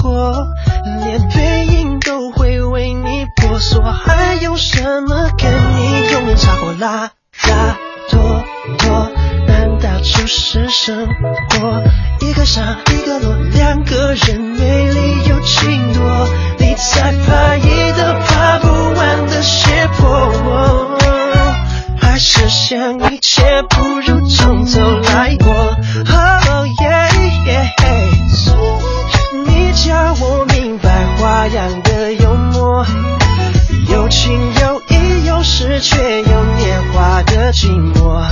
过，连背影都会为你婆娑，还有什么跟你永远差不拉拉拖拖？难道就是生活一个傻一个落，两个人美丽又情多，你才怕一个爬不完的斜坡，还是想一切不如从头来过？那样的幽默有情有义有时却有年华的寂寞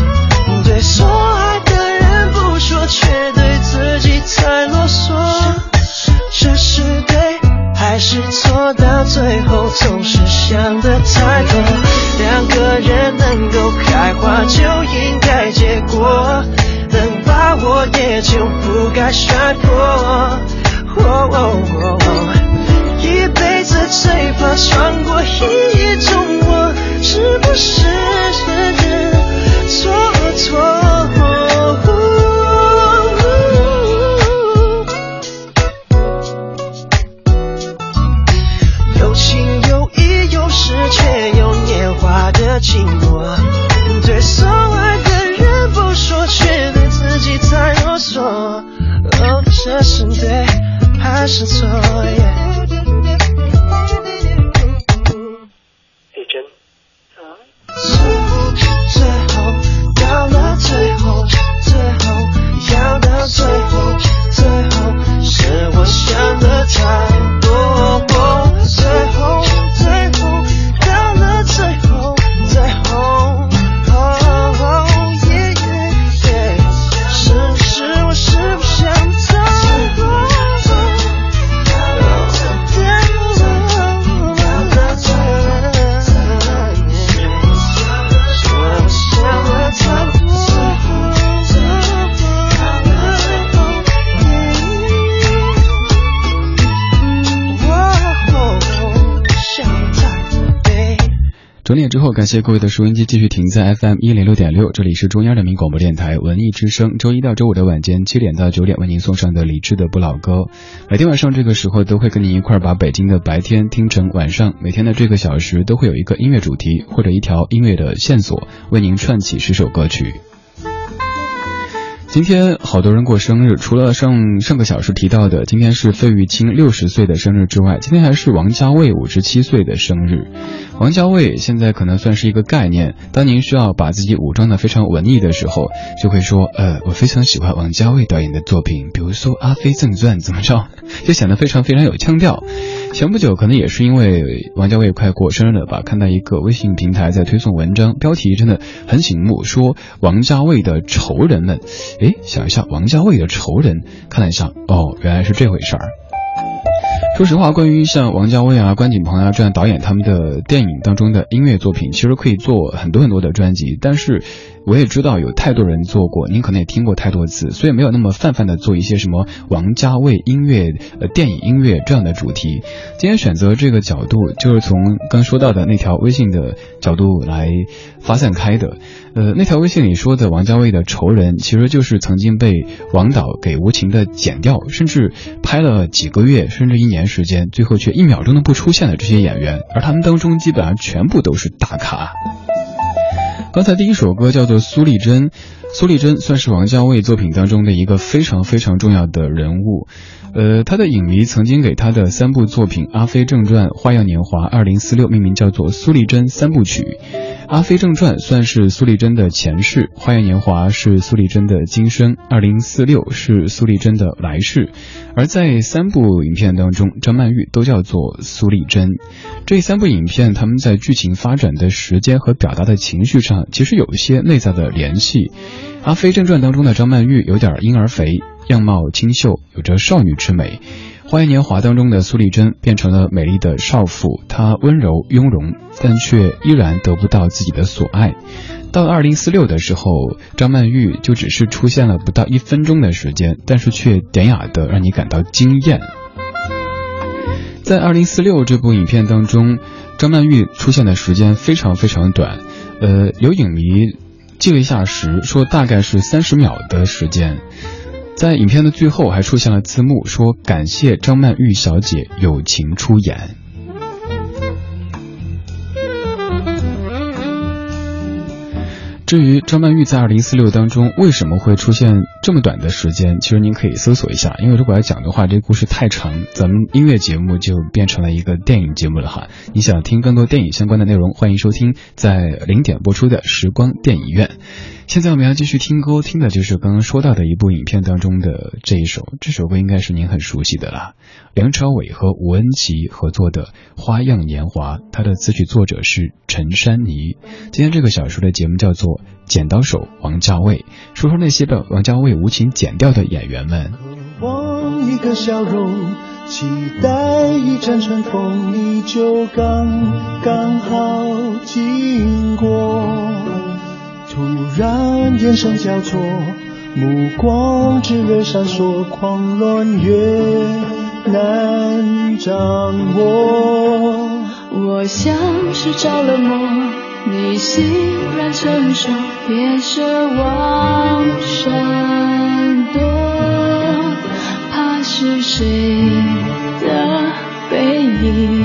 对所爱的人不说却对自己太啰嗦这是对还是错到最后总是想得太多。两个人能够开花就应该结果能把握也就不该摔破。一辈子最怕穿过一种我是不是真的错错有情有义有时却有年华的寂寞对所爱的人不说却对自己太啰嗦。哦这是对还是错谢各位的收音机继续停在 FM 一零六点六，这里是中央人民广播电台文艺之声。周一到周五的晚间七点到九点，为您送上的理智的不老歌。每天晚上这个时候都会跟您一块把北京的白天听成晚上。每天的这个小时都会有一个音乐主题或者一条音乐的线索，为您串起十首歌曲。今天好多人过生日，除了上上个小时提到的今天是费玉清六十岁的生日之外，今天还是王家卫五十七岁的生日。王家卫现在可能算是一个概念，当您需要把自己武装的非常文艺的时候，就会说，呃，我非常喜欢王家卫导演的作品，比如说《阿飞正传》，怎么着，就显得非常非常有腔调。前不久可能也是因为王家卫快过生日了吧，看到一个微信平台在推送文章，标题真的很醒目，说王家卫的仇人们。哎，想一下，王家卫的仇人，看了一下，哦，原来是这回事儿。说实话，关于像王家卫啊、关锦鹏啊这样导演他们的电影当中的音乐作品，其实可以做很多很多的专辑。但是，我也知道有太多人做过，您可能也听过太多次，所以没有那么泛泛的做一些什么王家卫音乐、呃电影音乐这样的主题。今天选择这个角度，就是从刚说到的那条微信的角度来发散开的。呃，那条微信里说的王家卫的仇人，其实就是曾经被王导给无情的剪掉，甚至拍了几个月甚至一年时间，最后却一秒钟都不出现的这些演员，而他们当中基本上全部都是大咖。刚才第一首歌叫做苏丽珍，苏丽珍算是王家卫作品当中的一个非常非常重要的人物。呃，他的影迷曾经给他的三部作品《阿飞正传》《花样年华》《二零四六》命名叫做苏丽珍三部曲。《阿飞正传》算是苏丽珍的前世，《花样年华》是苏丽珍的今生，《二零四六》是苏丽珍的来世。而在三部影片当中，张曼玉都叫做苏丽珍。这三部影片，他们在剧情发展的时间和表达的情绪上，其实有一些内在的联系。《阿飞正传》当中的张曼玉有点婴儿肥，样貌清秀，有着少女之美。《花样年华》当中的苏丽珍变成了美丽的少妇，她温柔雍容，但却依然得不到自己的所爱。到了二零四六的时候，张曼玉就只是出现了不到一分钟的时间，但是却典雅的让你感到惊艳。在二零四六这部影片当中，张曼玉出现的时间非常非常短，呃，有影迷记了一下时，说大概是三十秒的时间。在影片的最后还出现了字幕，说感谢张曼玉小姐友情出演。至于张曼玉在二零四六当中为什么会出现这么短的时间，其实您可以搜索一下，因为如果要讲的话，这个故事太长，咱们音乐节目就变成了一个电影节目了哈。你想听更多电影相关的内容，欢迎收听在零点播出的时光电影院。现在我们要继续听歌，听的就是刚刚说到的一部影片当中的这一首，这首歌应该是您很熟悉的啦，梁朝伟和吴恩琪合作的《花样年华》，它的词曲作者是陈珊妮。今天这个小说的节目叫做《剪刀手王家卫》，说说那些被王家卫无情剪掉的演员们。渴望一个笑容，期待一阵春风，你就刚刚好经过。突然眼神交错，目光炽热闪烁，狂乱越难掌握。我像是着了魔，你欣然承受，别奢望闪躲，怕是谁的背影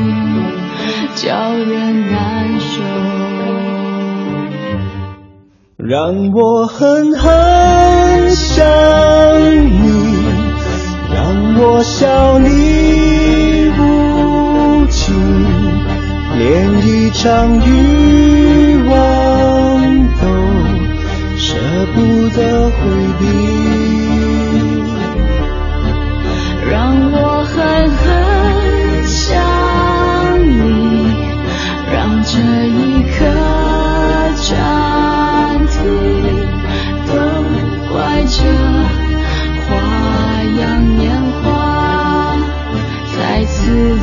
叫人难受。让我狠狠想你，让我笑你无情，连一场欲望都舍不得回避。让我狠狠想你，让这一刻在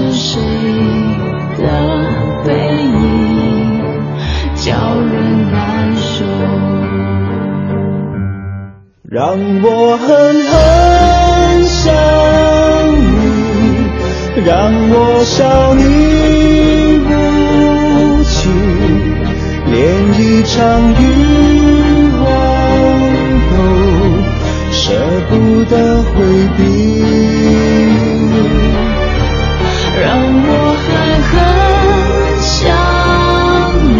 是谁的背影叫人难受，让我狠狠想你，让我笑你无情，连一场欲望都舍不得回避。让我狠狠想你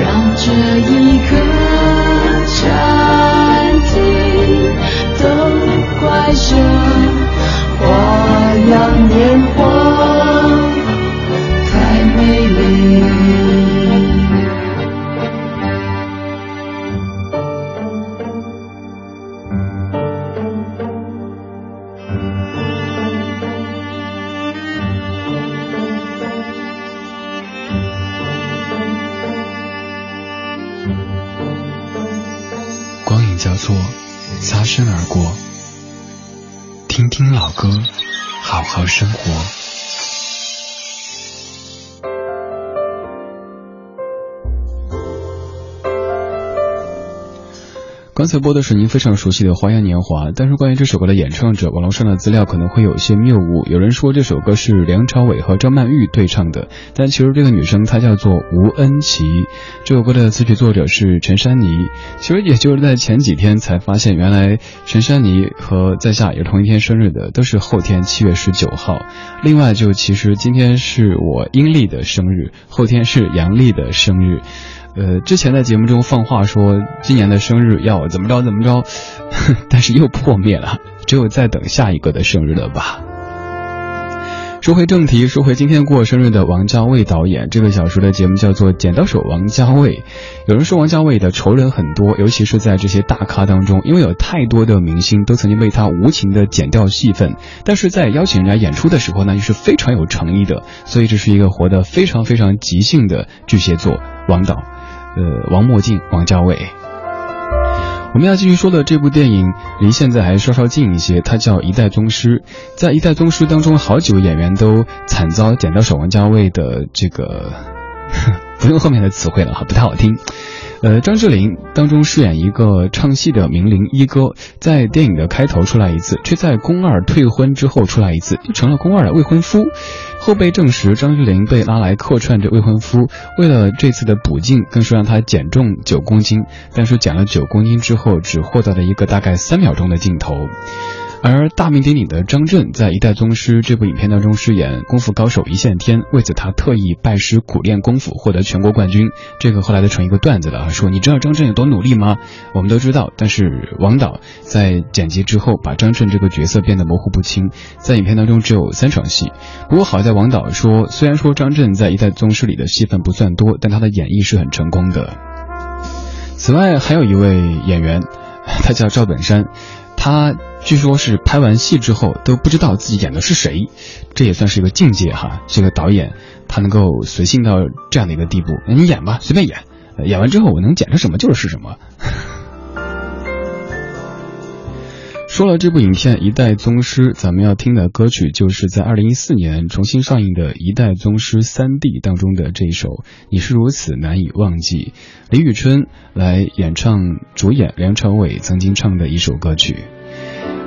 让这一刻暂停都怪这花样年华擦身而过听听老歌好好生活。刚才播的是您非常熟悉的《花样年华》，但是关于这首歌的演唱者，网络上的资料可能会有一些谬误。有人说这首歌是梁朝伟和张曼玉对唱的，但其实这个女生她叫做吴恩琪。这首歌的词曲作者是陈珊妮。其实也就是在前几天才发现，原来陈珊妮和在下也是同一天生日的，都是后天七月十九号。另外，就其实今天是我阴历的生日，后天是阳历的生日。呃，之前在节目中放话说今年的生日要怎么着怎么着，但是又破灭了，只有再等下一个的生日了吧。说回正题，说回今天过生日的王家卫导演，这个小时的节目叫做《剪刀手王家卫》。有人说王家卫的仇人很多，尤其是在这些大咖当中，因为有太多的明星都曾经被他无情的剪掉戏份，但是在邀请人家演出的时候呢，又是非常有诚意的，所以这是一个活得非常非常即兴的巨蟹座王导。呃，王墨镜，王家卫。我们要继续说的这部电影离现在还稍稍近一些，它叫《一代宗师》。在《一代宗师》当中，好几位演员都惨遭剪刀手王家卫的这个，不用后面的词汇了哈，不太好听。呃，张智霖当中饰演一个唱戏的名伶一哥，在电影的开头出来一次，却在宫二退婚之后出来一次，就成了宫二的未婚夫。后被证实，张玉玲被拉来客串这未婚夫，为了这次的补镜，更是让她减重九公斤。但是减了九公斤之后，只获得了一个大概三秒钟的镜头。而大名鼎鼎的张震在《一代宗师》这部影片当中饰演功夫高手一线天，为此他特意拜师苦练功夫，获得全国冠军。这个后来就成一个段子了啊，说你知道张震有多努力吗？我们都知道，但是王导在剪辑之后，把张震这个角色变得模糊不清，在影片当中只有三场戏。不过好在王导说，虽然说张震在《一代宗师》里的戏份不算多，但他的演绎是很成功的。此外，还有一位演员，他叫赵本山。他据说是拍完戏之后都不知道自己演的是谁，这也算是一个境界哈。这个导演他能够随性到这样的一个地步，你演吧，随便演，演完之后我能剪成什么就是什么。说了这部影片《一代宗师》，咱们要听的歌曲就是在二零一四年重新上映的《一代宗师三 D》当中的这一首《你是如此难以忘记》，李宇春来演唱，主演梁朝伟曾经唱的一首歌曲。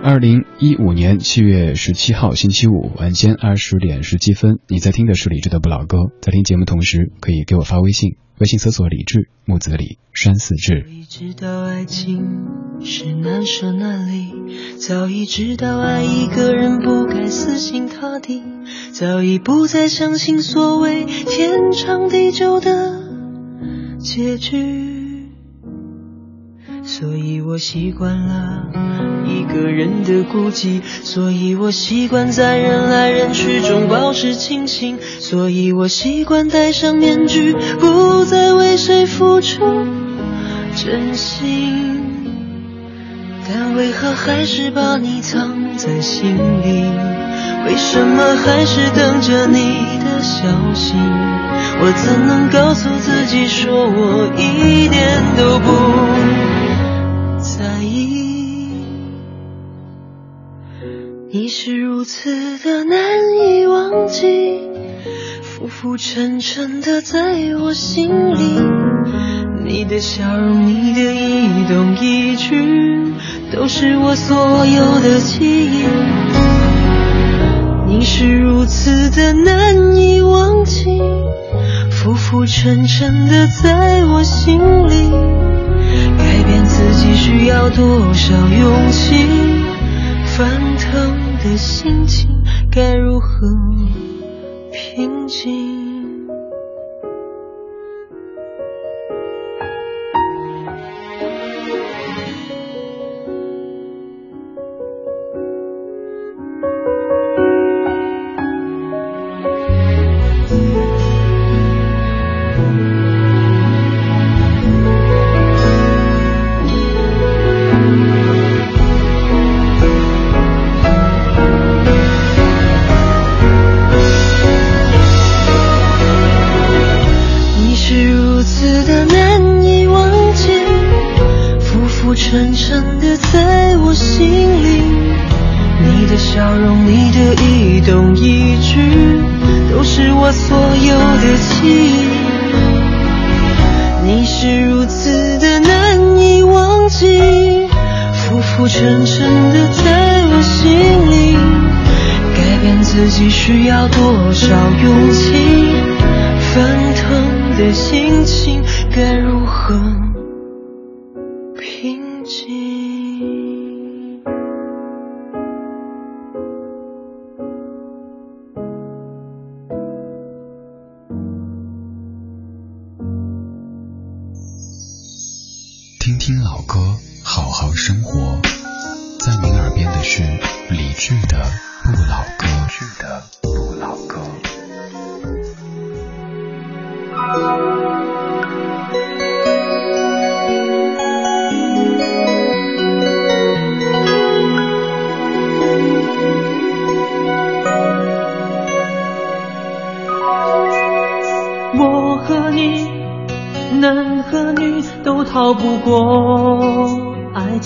二零一五年七月十七号星期五晚间二十点十七分，你在听的是李志的不老歌，在听节目同时可以给我发微信。微信搜索李志木子李山寺志。早已知道爱情是难舍难离，早已知道爱一个人不该死心塌地，早已不再相信所谓天长地久的结局。所以我习惯了一个人的孤寂，所以我习惯在人来人去中保持清醒，所以我习惯戴上面具，不再为谁付出真心。但为何还是把你藏在心里？为什么还是等着你的消息？我怎能告诉自己，说我一点都不？在意，你是如此的难以忘记，浮浮沉沉的在我心里。你的笑容，你的一动一举，都是我所有的记忆。你是如此的难以忘记，浮浮沉沉的在我心里。需要多少勇气？翻腾的心情该如何平静？需要多少勇气？翻腾的心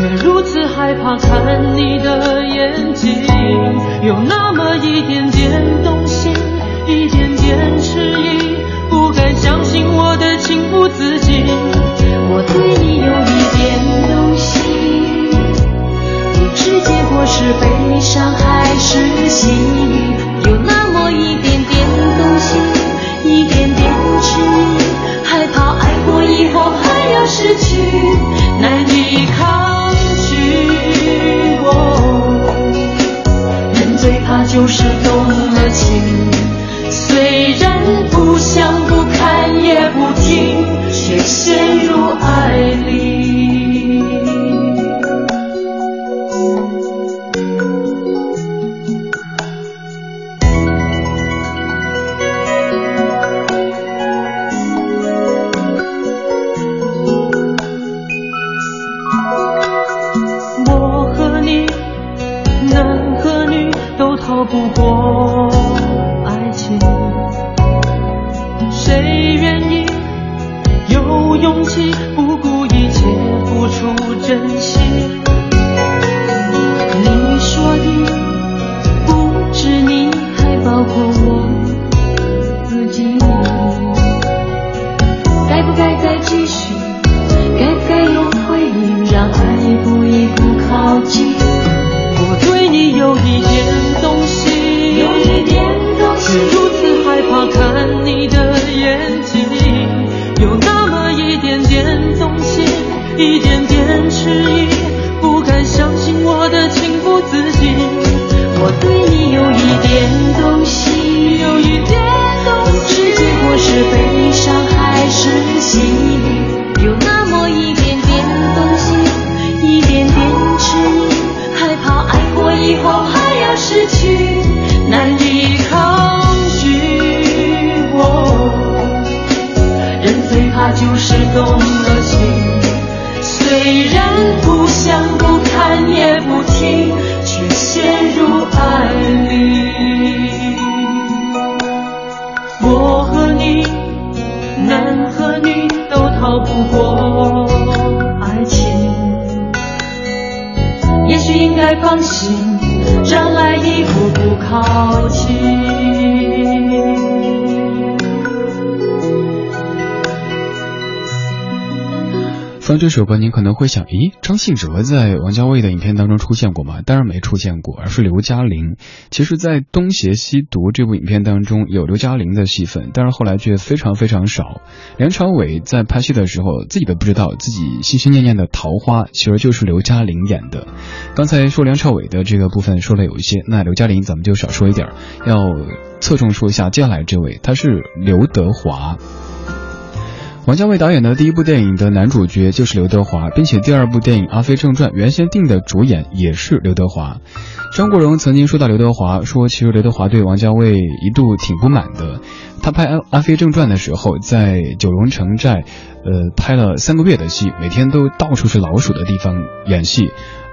却如此害怕看你的眼睛，有那么一点点动心，一点点迟疑，不敢相信我的情不自禁。我对你有一点动心，不知结果是悲伤还是喜，有那么一点点动心，一点点迟疑。害怕爱过以后还要失去，就是动了情，虽然不想不看也不逃不过爱情，谁愿意有勇气不顾一切付出真心？你说的不止你，还包括一点动心，有一点动，是结果是悲伤还是喜，有那么一点点动心，一点点迟疑，害怕爱过以后还要失去，难以抗拒。人最怕就是动了情，虽然不想，不看也不。该当这首歌，您可能会想，咦，张信哲在王家卫的影片当中出现过吗？当然没出现过，而是刘嘉玲。其实，在《东邪西毒》这部影片当中，有刘嘉玲的戏份，但是后来却非常非常少。梁朝伟在拍戏的时候，自己都不知道自己心心念念的桃花，其实就是刘嘉玲演的。刚才说梁朝伟的这个部分说了有一些，那刘嘉玲咱们就少说一点，要侧重说一下接下来这位，他是刘德华。王家卫导演的第一部电影的男主角就是刘德华，并且第二部电影《阿飞正传》原先定的主演也是刘德华。张国荣曾经说到刘德华，说其实刘德华对王家卫一度挺不满的。他拍《阿阿飞正传》的时候，在九龙城寨，呃，拍了三个月的戏，每天都到处是老鼠的地方演戏。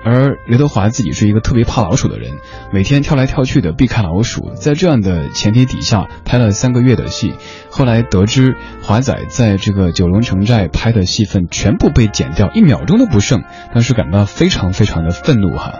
而刘德华自己是一个特别怕老鼠的人，每天跳来跳去的避开老鼠。在这样的前提底下，拍了三个月的戏。后来得知华仔在这个九龙城寨拍的戏份全部被剪掉，一秒钟都不剩，当时感到非常非常的愤怒哈。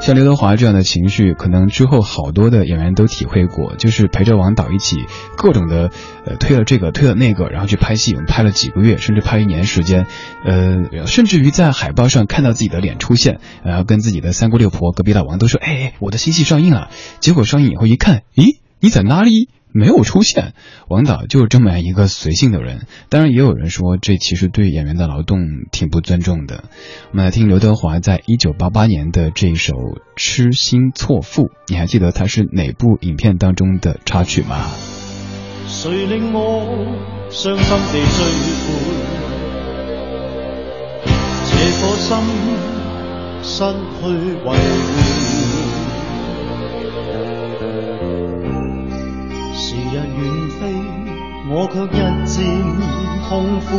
像刘德华这样的情绪，可能之后好多的演员都体会过，就是陪着王导一起各种的呃推了这个推了那个，然后去拍戏，拍了几个月，甚至拍一年时间，呃，甚至于在海报上看到自己的脸出现。然后跟自己的三姑六婆、隔壁老王都说：“哎，我的新戏上映了。”结果上映以后一看，咦，你在哪里？没有出现。王导就是这么样一个随性的人。当然，也有人说这其实对演员的劳动挺不尊重的。我们来听刘德华在一九八八年的这一首《痴心错付》，你还记得他是哪部影片当中的插曲吗？谁令我伤心地追悔？这颗心。失去维护，时日远飞，我却日渐痛苦，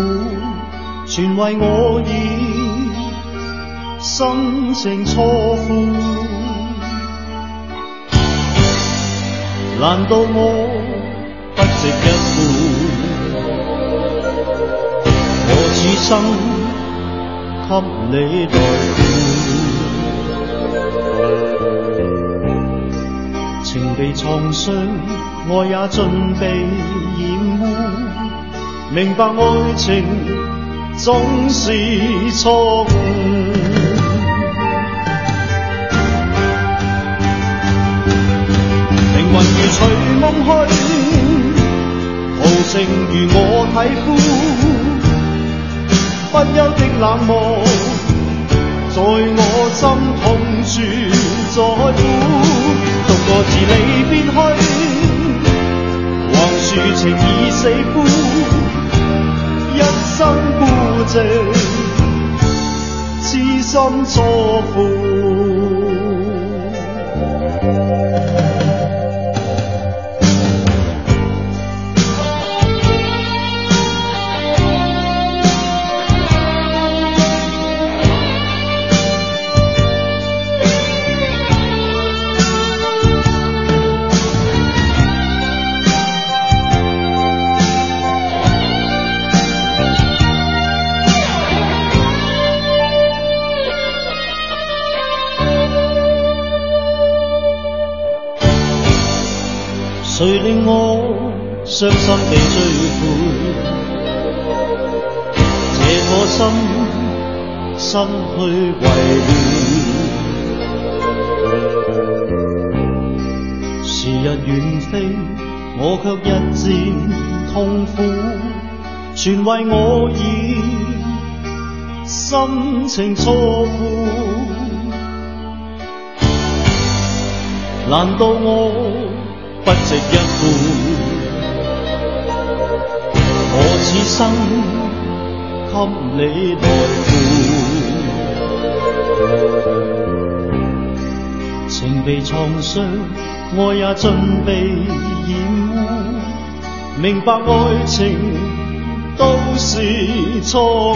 全为我已心情错付。难道我不值一顾？我此生。给你代情被创伤，爱也尽被染污。明白爱情总是错误，灵魂如随梦去，豪情如我体肤。不休的冷漠，在我心痛处在呼。我自离别去，黄树情已四枯，一生孤寂，痴心错付。伤心地追悔？这颗心失去维护。时日远飞，我却日渐痛苦，全为我已心情错付。难道我？不值一顾，此生给你来伴。情被创伤，爱也尽被染污。明白爱情都是错误，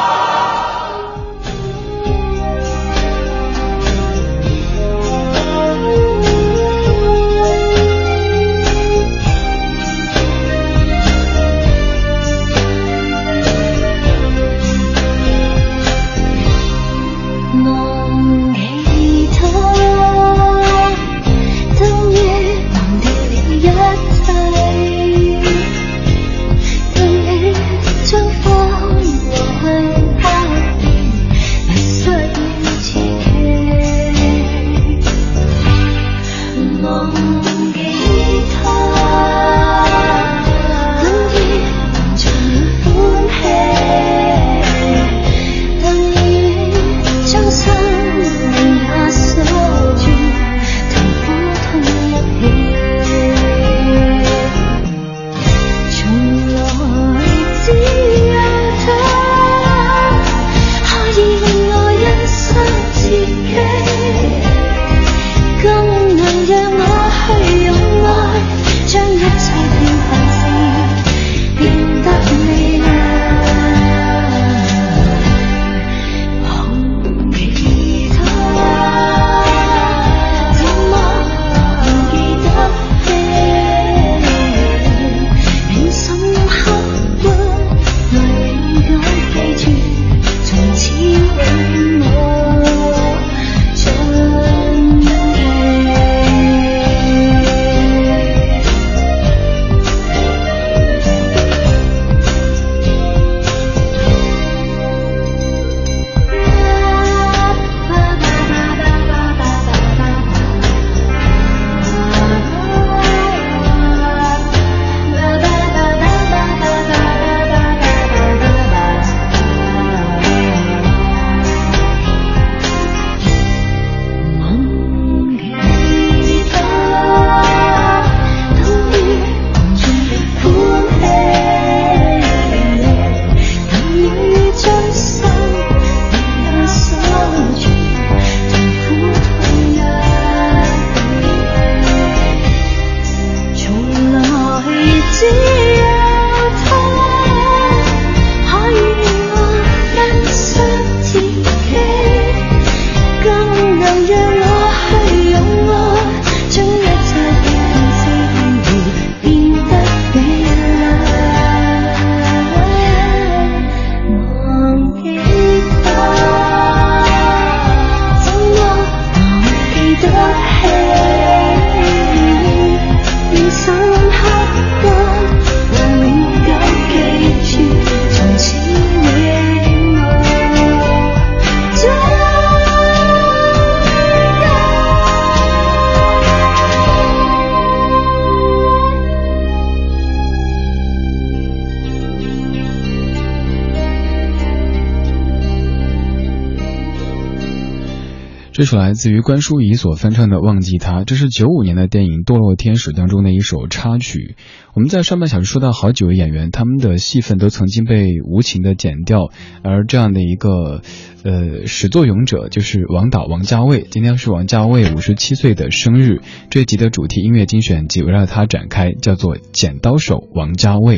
这首来自于关淑怡所翻唱的《忘记他》，这是九五年的电影《堕落天使》当中的一首插曲。我们在上半小时说到好几位演员，他们的戏份都曾经被无情的剪掉，而这样的一个呃始作俑者就是王导王家卫。今天是王家卫五十七岁的生日，这集的主题音乐精选集围绕他展开，叫做《剪刀手王家卫》。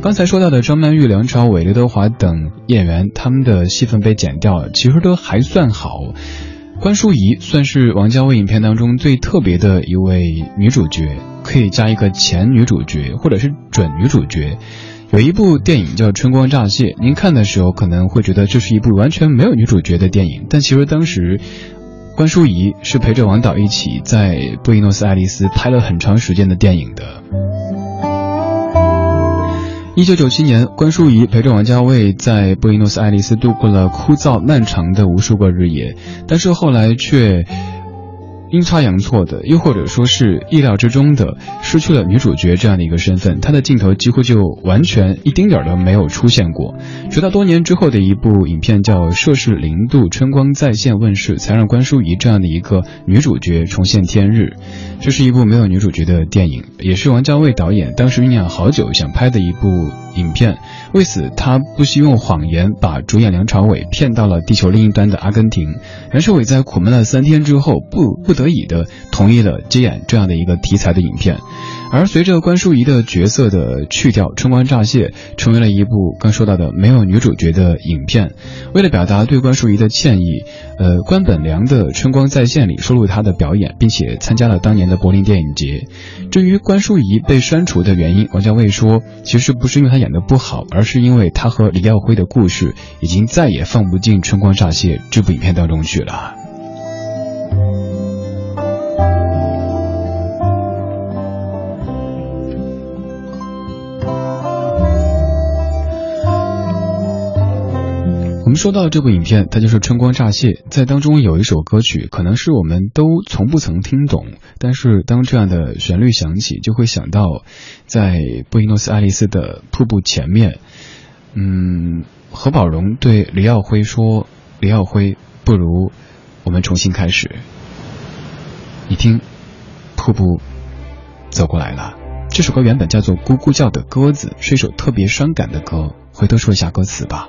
刚才说到的张曼玉、梁朝伟、刘德华等演员，他们的戏份被剪掉，其实都还算好。关淑怡算是王家卫影片当中最特别的一位女主角，可以加一个前女主角或者是准女主角。有一部电影叫《春光乍泄》，您看的时候可能会觉得这是一部完全没有女主角的电影，但其实当时关淑怡是陪着王导一起在布宜诺斯艾利斯拍了很长时间的电影的。一九九七年，关淑怡陪着王家卫在布宜诺斯艾利斯度过了枯燥漫长的无数个日夜，但是后来却阴差阳错的，又或者说是意料之中的，失去了女主角这样的一个身份，她的镜头几乎就完全一丁点儿都没有出现过。直到多年之后的一部影片叫《摄氏零度春光再现》问世，才让关淑怡这样的一个女主角重现天日。这是一部没有女主角的电影，也是王家卫导演当时酝酿好久想拍的一部影片。为此，他不惜用谎言把主演梁朝伟骗到了地球另一端的阿根廷。梁朝伟在苦闷了三天之后，不不得已的同意了接演这样的一个题材的影片。而随着关淑怡的角色的去掉，《春光乍泄》成为了一部刚说到的没有女主角的影片。为了表达对关淑怡的歉意，呃，关本良的《春光再现》里收录她的表演，并且参加了当年的柏林电影节。至于关淑怡被删除的原因，王家卫说，其实不是因为她演的不好，而是因为她和李耀辉的故事已经再也放不进《春光乍泄》这部影片当中去了。我们说到这部影片，它就是《春光乍泄》。在当中有一首歌曲，可能是我们都从不曾听懂，但是当这样的旋律响起，就会想到，在布宜诺斯艾利斯的瀑布前面，嗯，何宝荣对李耀辉说：“李耀辉，不如我们重新开始。”你听，瀑布走过来了。这首歌原本叫做《咕咕叫的鸽子》，是一首特别伤感的歌。回头说一下歌词吧。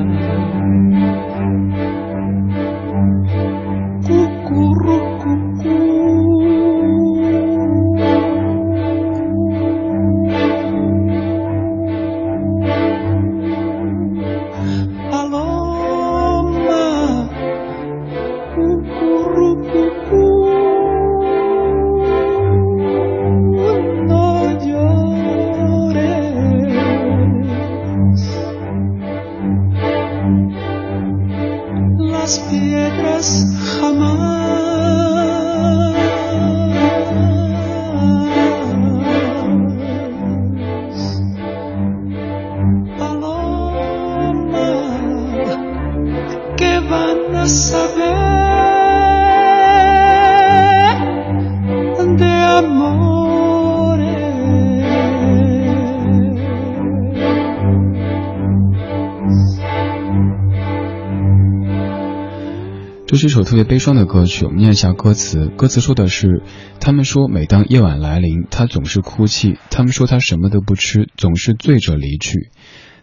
是一首特别悲伤的歌曲，我们念一下歌词。歌词说的是：他们说，每当夜晚来临，他总是哭泣；他们说他什么都不吃，总是醉着离去。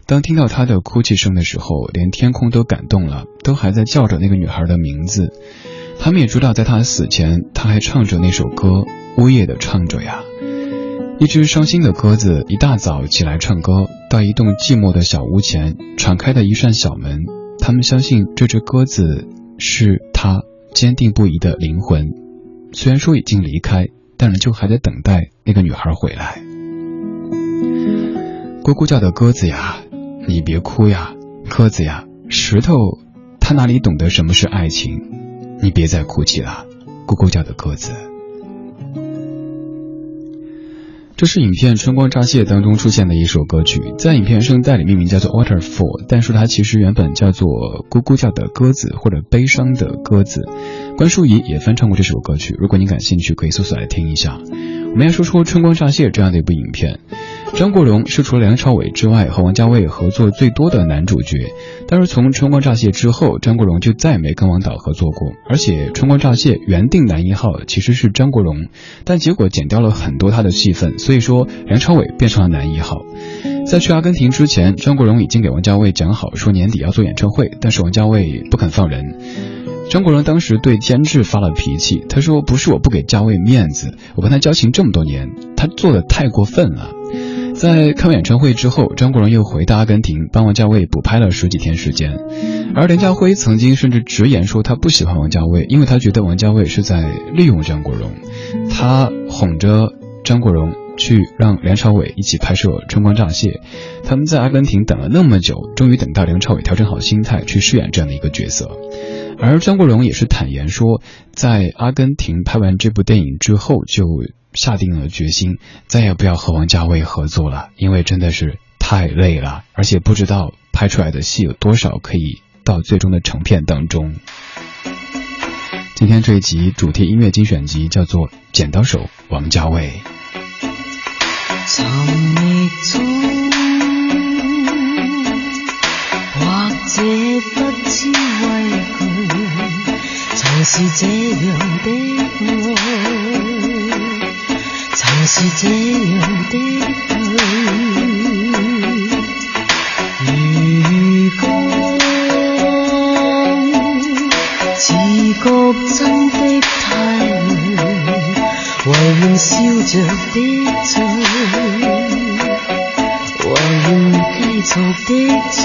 当听到他的哭泣声的时候，连天空都感动了，都还在叫着那个女孩的名字。他们也知道，在他死前，他还唱着那首歌，呜咽的唱着呀。一只伤心的鸽子一大早起来唱歌，到一栋寂寞的小屋前，敞开的一扇小门。他们相信这只鸽子。是他坚定不移的灵魂，虽然说已经离开，但仍旧还在等待那个女孩回来。咕咕叫的鸽子呀，你别哭呀，鸽子呀，石头，他哪里懂得什么是爱情？你别再哭泣了，咕咕叫的鸽子。这是影片《春光乍泄》当中出现的一首歌曲，在影片声带里命名叫做《Waterfall》，但是它其实原本叫做《咕咕叫的鸽子》或者《悲伤的鸽子》。关淑怡也翻唱过这首歌曲，如果您感兴趣，可以搜索来听一下。我们要说说《春光乍泄》这样的一部影片。张国荣是除了梁朝伟之外和王家卫合作最多的男主角，但是从《春光乍泄》之后，张国荣就再也没跟王导合作过。而且《春光乍泄》原定男一号其实是张国荣，但结果剪掉了很多他的戏份，所以说梁朝伟变成了男一号。在去阿根廷之前，张国荣已经给王家卫讲好说年底要做演唱会，但是王家卫不肯放人。张国荣当时对监制发了脾气，他说：“不是我不给家卫面子，我跟他交情这么多年，他做的太过分了。”在开完演唱会之后，张国荣又回到阿根廷帮王家卫补拍了十几天时间，而梁家辉曾经甚至直言说他不喜欢王家卫，因为他觉得王家卫是在利用张国荣，他哄着张国荣去让梁朝伟一起拍摄《春光乍泄》，他们在阿根廷等了那么久，终于等到梁朝伟调整好心态去饰演这样的一个角色，而张国荣也是坦言说，在阿根廷拍完这部电影之后就。下定了决心，再也不要和王家卫合作了，因为真的是太累了，而且不知道拍出来的戏有多少可以到最终的成片当中。今天这一集主题音乐精选集叫做《剪刀手》，王家卫。沉溺中，或者不知畏惧，曾是这样的爱。曾是这样的如果自觉真的太累，唯愿笑着的醉，唯愿继续的醉，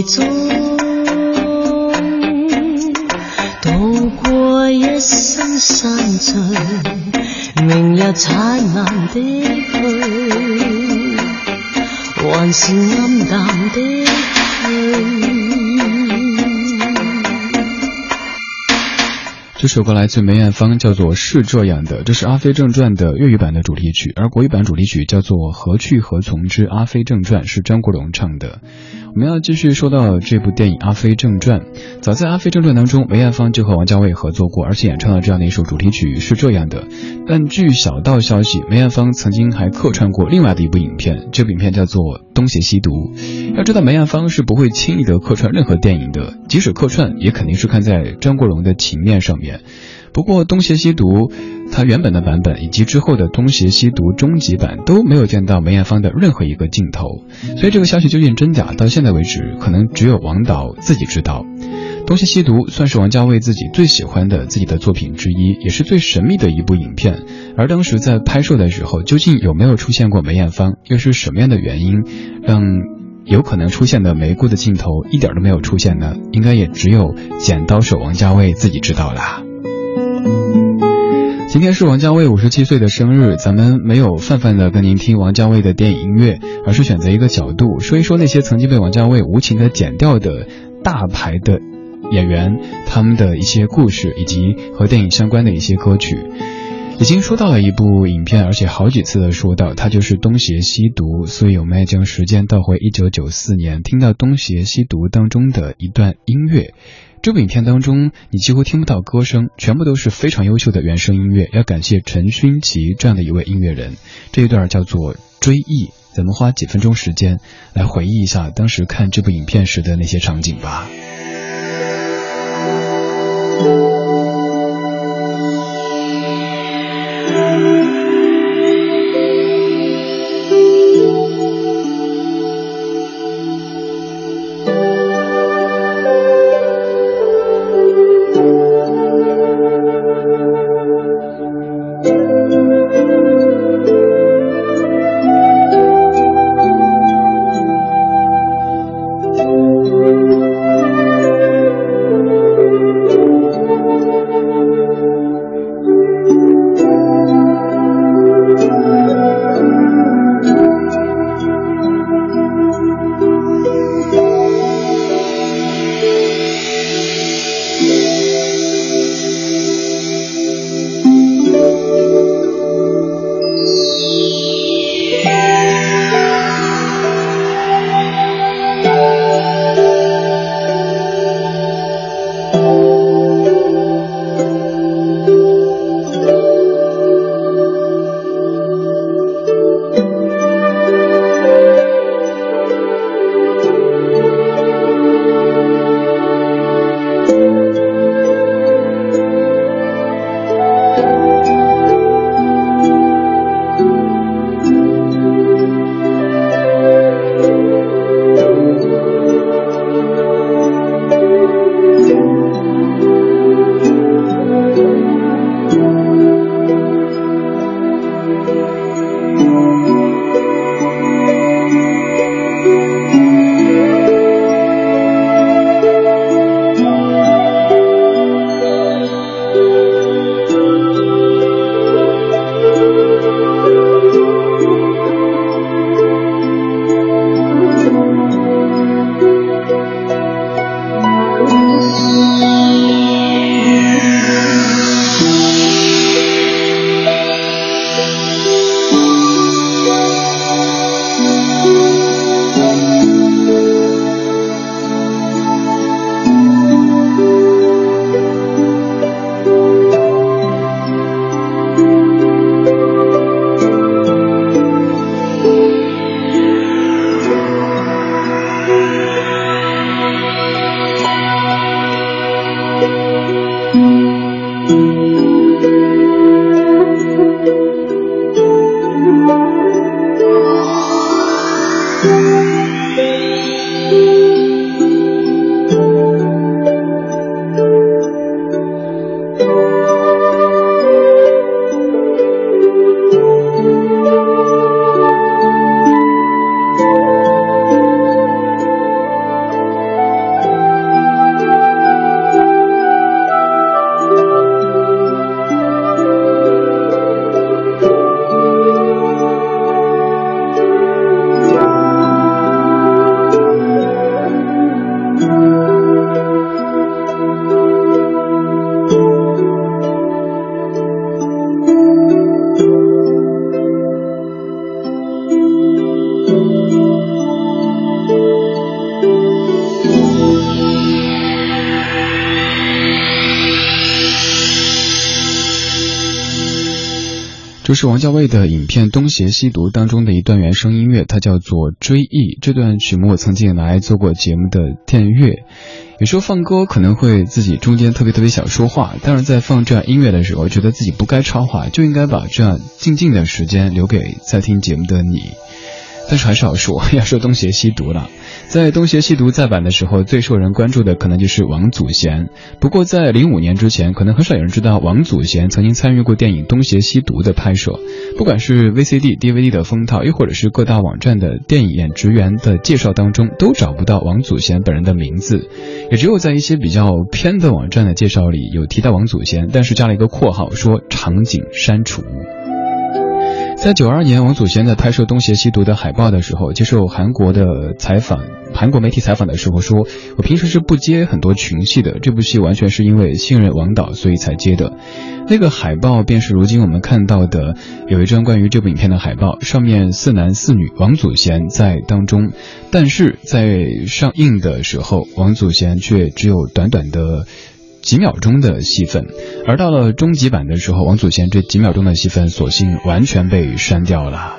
这首歌来自梅艳芳，叫做《是这样的》，这是《阿飞正传》的粤语版的主题曲，而国语版主题曲叫做《何去何从之阿飞正传》，是张国荣唱的。我们要继续说到这部电影《阿飞正传》。早在《阿飞正传》当中，梅艳芳就和王家卫合作过，而且演唱了这样的一首主题曲，是这样的。但据小道消息，梅艳芳曾经还客串过另外的一部影片，这部影片叫做《东邪西毒》。要知道，梅艳芳是不会轻易的客串任何电影的，即使客串，也肯定是看在张国荣的情面上面。不过《东邪西毒》它原本的版本以及之后的《东邪西毒》终极版都没有见到梅艳芳的任何一个镜头，所以这个消息究竟真假，到现在为止可能只有王导自己知道。《东邪西毒》算是王家卫自己最喜欢的自己的作品之一，也是最神秘的一部影片。而当时在拍摄的时候，究竟有没有出现过梅艳芳，又是什么样的原因，让有可能出现的玫瑰的镜头一点都没有出现呢？应该也只有剪刀手王家卫自己知道啦。今天是王家卫五十七岁的生日，咱们没有泛泛的跟您听王家卫的电影音乐，而是选择一个角度说一说那些曾经被王家卫无情的剪掉的大牌的。演员他们的一些故事，以及和电影相关的一些歌曲，已经说到了一部影片，而且好几次的说到，它就是《东邪西毒》。所以我们要将时间倒回一九九四年，听到《东邪西毒》当中的一段音乐。这部影片当中，你几乎听不到歌声，全部都是非常优秀的原声音乐。要感谢陈勋奇这样的一位音乐人。这一段叫做《追忆》，咱们花几分钟时间来回忆一下当时看这部影片时的那些场景吧。是王家卫的影片《东邪西毒》当中的一段原声音乐，它叫做《追忆》。这段曲目我曾经也来做过节目的电乐，有时候放歌可能会自己中间特别特别想说话，但是在放这样音乐的时候，觉得自己不该插话，就应该把这样静静的时间留给在听节目的你。但是还是 要说，要说东邪西毒了。在东邪西毒再版的时候，最受人关注的可能就是王祖贤。不过在零五年之前，可能很少有人知道王祖贤曾经参与过电影《东邪西毒》的拍摄。不管是 VCD、DVD 的封套，又或者是各大网站的电影演职员的介绍当中，都找不到王祖贤本人的名字。也只有在一些比较偏的网站的介绍里有提到王祖贤，但是加了一个括号，说场景删除。在九二年，王祖贤在拍摄《东邪西毒》的海报的时候，接受韩国的采访，韩国媒体采访的时候说：“我平时是不接很多群戏的，这部戏完全是因为信任王导，所以才接的。”那个海报便是如今我们看到的，有一张关于这部影片的海报，上面四男四女，王祖贤在当中，但是在上映的时候，王祖贤却只有短短的。几秒钟的戏份，而到了终极版的时候，王祖贤这几秒钟的戏份，索性完全被删掉了。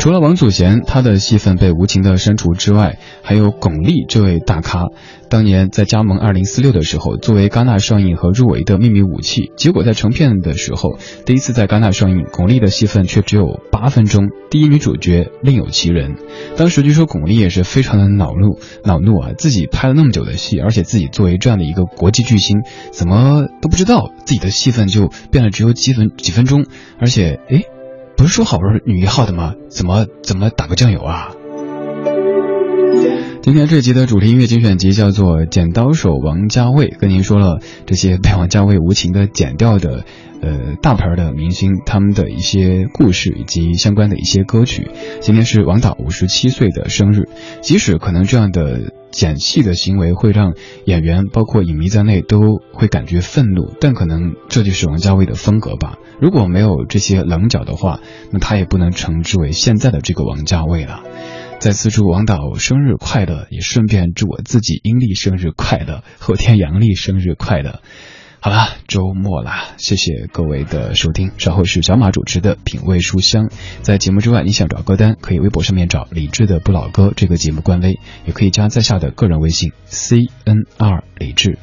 除了王祖贤，他的戏份被无情的删除之外，还有巩俐这位大咖。当年在加盟二零四六的时候，作为戛纳上映和入围的秘密武器，结果在成片的时候，第一次在戛纳上映，巩俐的戏份却只有八分钟，第一女主角另有其人。当时据说巩俐也是非常的恼怒，恼怒啊，自己拍了那么久的戏，而且自己作为这样的一个国际巨星，怎么都不知道自己的戏份就变了只有几分几分钟，而且诶。不是说好是女一号的吗？怎么怎么打个酱油啊？今天这集的主题音乐精选集叫做《剪刀手王家卫》，跟您说了这些被王家卫无情的剪掉的。呃，大牌的明星他们的一些故事以及相关的一些歌曲。今天是王导五十七岁的生日，即使可能这样的剪戏的行为会让演员包括影迷在内都会感觉愤怒，但可能这就是王家卫的风格吧。如果没有这些棱角的话，那他也不能称之为现在的这个王家卫了。再次祝王导生日快乐，也顺便祝我自己阴历生日快乐，后天阳历生日快乐。好了，周末了，谢谢各位的收听。稍后是小马主持的品味书香。在节目之外，你想找歌单，可以微博上面找李志的不老歌这个节目官微，也可以加在下的个人微信 c n r 李志。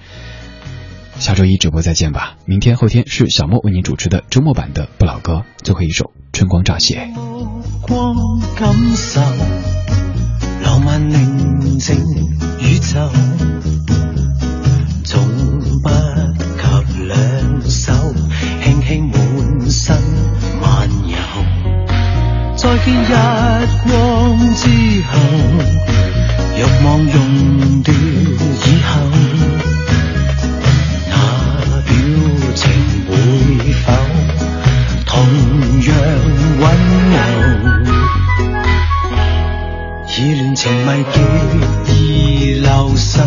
下周一直播再见吧。明天后天是小莫为您主持的周末版的不老歌，最后一首春光乍泄。浪漫宁静宇宙。日光之后，欲望熔断以后，那表情会否同样温柔？意乱情迷极易流逝。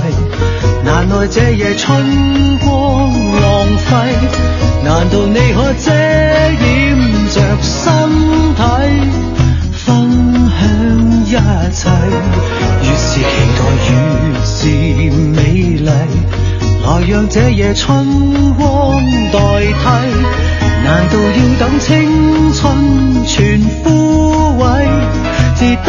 难耐这夜春光浪费，难道你可遮掩着心切？越是期待越是美丽，来让这夜春光代替。难道要等青春全枯萎，值得